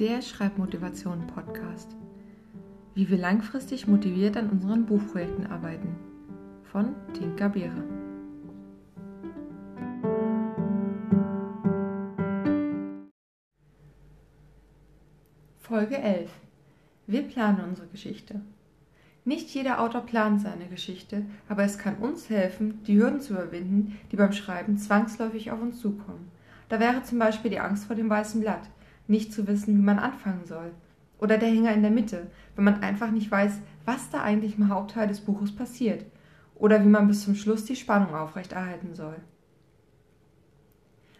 der Schreibmotivation-Podcast. Wie wir langfristig motiviert an unseren Buchprojekten arbeiten. Von Tinka Beere. Folge 11. Wir planen unsere Geschichte. Nicht jeder Autor plant seine Geschichte, aber es kann uns helfen, die Hürden zu überwinden, die beim Schreiben zwangsläufig auf uns zukommen. Da wäre zum Beispiel die Angst vor dem weißen Blatt, nicht zu wissen, wie man anfangen soll. Oder der Hänger in der Mitte, wenn man einfach nicht weiß, was da eigentlich im Hauptteil des Buches passiert. Oder wie man bis zum Schluss die Spannung aufrechterhalten soll.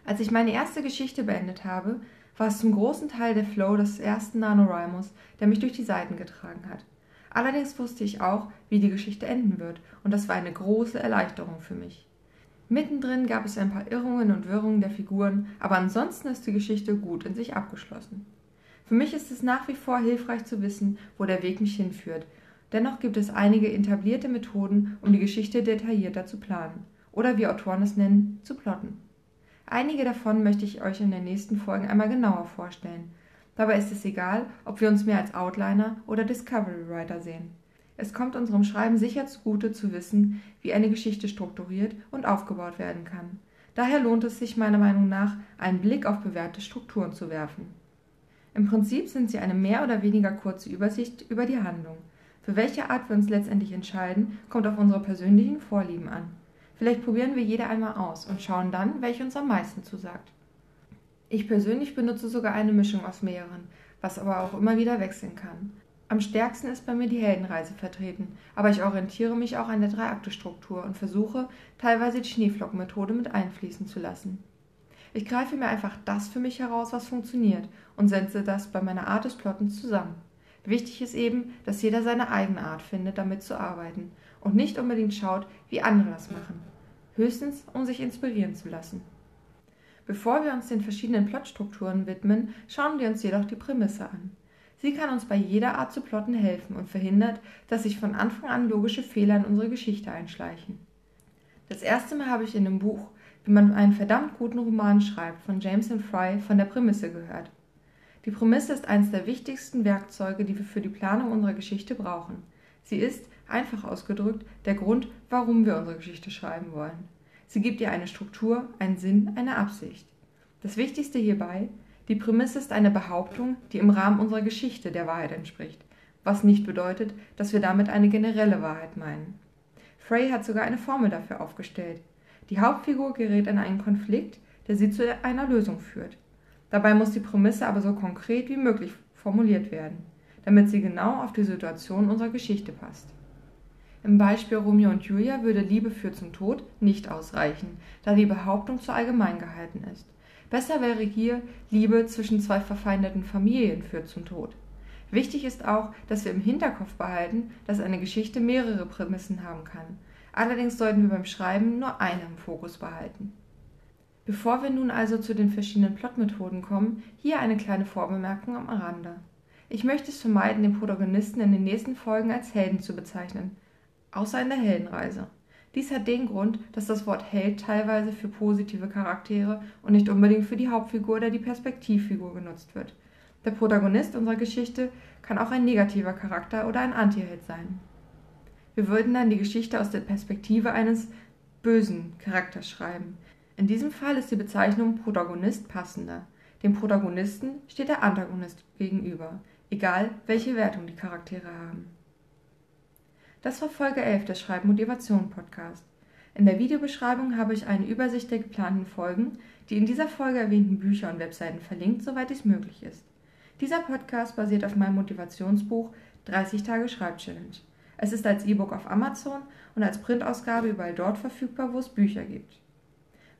Als ich meine erste Geschichte beendet habe, war es zum großen Teil der Flow des ersten NaNoWriMos, der mich durch die Seiten getragen hat. Allerdings wusste ich auch, wie die Geschichte enden wird, und das war eine große Erleichterung für mich. Mittendrin gab es ein paar Irrungen und Wirrungen der Figuren, aber ansonsten ist die Geschichte gut in sich abgeschlossen. Für mich ist es nach wie vor hilfreich zu wissen, wo der Weg mich hinführt. Dennoch gibt es einige etablierte Methoden, um die Geschichte detaillierter zu planen. Oder wie Autoren es nennen, zu plotten. Einige davon möchte ich euch in den nächsten Folgen einmal genauer vorstellen. Dabei ist es egal, ob wir uns mehr als Outliner oder Discovery Writer sehen. Es kommt unserem Schreiben sicher zugute zu wissen, wie eine Geschichte strukturiert und aufgebaut werden kann. Daher lohnt es sich meiner Meinung nach, einen Blick auf bewährte Strukturen zu werfen. Im Prinzip sind sie eine mehr oder weniger kurze Übersicht über die Handlung. Für welche Art wir uns letztendlich entscheiden, kommt auf unsere persönlichen Vorlieben an. Vielleicht probieren wir jede einmal aus und schauen dann, welche uns am meisten zusagt. Ich persönlich benutze sogar eine Mischung aus mehreren, was aber auch immer wieder wechseln kann. Am stärksten ist bei mir die Heldenreise vertreten, aber ich orientiere mich auch an der Drei-Akte-Struktur und versuche, teilweise die Schneeflockenmethode mit einfließen zu lassen. Ich greife mir einfach das für mich heraus, was funktioniert, und setze das bei meiner Art des Plottens zusammen. Wichtig ist eben, dass jeder seine eigene Art findet, damit zu arbeiten und nicht unbedingt schaut, wie andere das machen höchstens um sich inspirieren zu lassen. Bevor wir uns den verschiedenen Plotstrukturen widmen, schauen wir uns jedoch die Prämisse an. Sie kann uns bei jeder Art zu plotten helfen und verhindert, dass sich von Anfang an logische Fehler in unsere Geschichte einschleichen. Das erste Mal habe ich in dem Buch, wie man einen verdammt guten Roman schreibt, von James Fry von der Prämisse gehört. Die Prämisse ist eines der wichtigsten Werkzeuge, die wir für die Planung unserer Geschichte brauchen. Sie ist, einfach ausgedrückt, der Grund, warum wir unsere Geschichte schreiben wollen. Sie gibt ihr eine Struktur, einen Sinn, eine Absicht. Das Wichtigste hierbei, die Prämisse ist eine Behauptung, die im Rahmen unserer Geschichte der Wahrheit entspricht, was nicht bedeutet, dass wir damit eine generelle Wahrheit meinen. Frey hat sogar eine Formel dafür aufgestellt. Die Hauptfigur gerät in einen Konflikt, der sie zu einer Lösung führt. Dabei muss die Prämisse aber so konkret wie möglich formuliert werden damit sie genau auf die Situation unserer Geschichte passt. Im Beispiel Romeo und Julia würde Liebe führt zum Tod nicht ausreichen, da die Behauptung zu allgemein gehalten ist. Besser wäre hier Liebe zwischen zwei verfeindeten Familien führt zum Tod. Wichtig ist auch, dass wir im Hinterkopf behalten, dass eine Geschichte mehrere Prämissen haben kann. Allerdings sollten wir beim Schreiben nur eine im Fokus behalten. Bevor wir nun also zu den verschiedenen Plotmethoden kommen, hier eine kleine Vorbemerkung am Rande. Ich möchte es vermeiden, den Protagonisten in den nächsten Folgen als Helden zu bezeichnen, außer in der Heldenreise. Dies hat den Grund, dass das Wort Held teilweise für positive Charaktere und nicht unbedingt für die Hauptfigur oder die Perspektivfigur genutzt wird. Der Protagonist unserer Geschichte kann auch ein negativer Charakter oder ein Antiheld sein. Wir würden dann die Geschichte aus der Perspektive eines bösen Charakters schreiben. In diesem Fall ist die Bezeichnung Protagonist passender. Dem Protagonisten steht der Antagonist gegenüber egal welche Wertung die Charaktere haben. Das war Folge 11 des Schreibmotivation Podcast. In der Videobeschreibung habe ich eine Übersicht der geplanten Folgen, die in dieser Folge erwähnten Bücher und Webseiten verlinkt, soweit dies möglich ist. Dieser Podcast basiert auf meinem Motivationsbuch 30 Tage Schreibchallenge. Es ist als E-Book auf Amazon und als Printausgabe überall dort verfügbar, wo es Bücher gibt.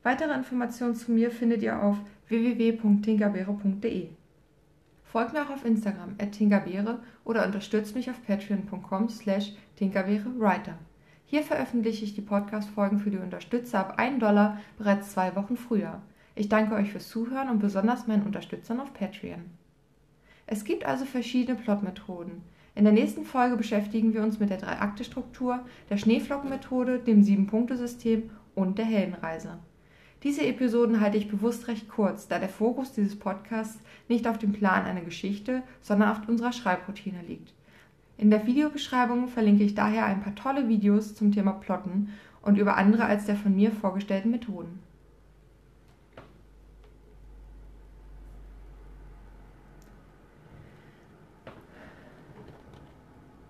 Weitere Informationen zu mir findet ihr auf www.tinkerbeere.de. Folgt mir auch auf Instagram at tinkerbeere oder unterstützt mich auf patreon.com slash tinkerbeerewriter. Hier veröffentliche ich die Podcast-Folgen für die Unterstützer ab 1 Dollar bereits zwei Wochen früher. Ich danke euch fürs Zuhören und besonders meinen Unterstützern auf Patreon. Es gibt also verschiedene Plotmethoden. In der nächsten Folge beschäftigen wir uns mit der Drei-Akte-Struktur, der Schneeflockenmethode, dem Sieben-Punkte-System und der Heldenreise. Diese Episoden halte ich bewusst recht kurz, da der Fokus dieses Podcasts nicht auf dem Plan einer Geschichte, sondern auf unserer Schreibroutine liegt. In der Videobeschreibung verlinke ich daher ein paar tolle Videos zum Thema Plotten und über andere als der von mir vorgestellten Methoden.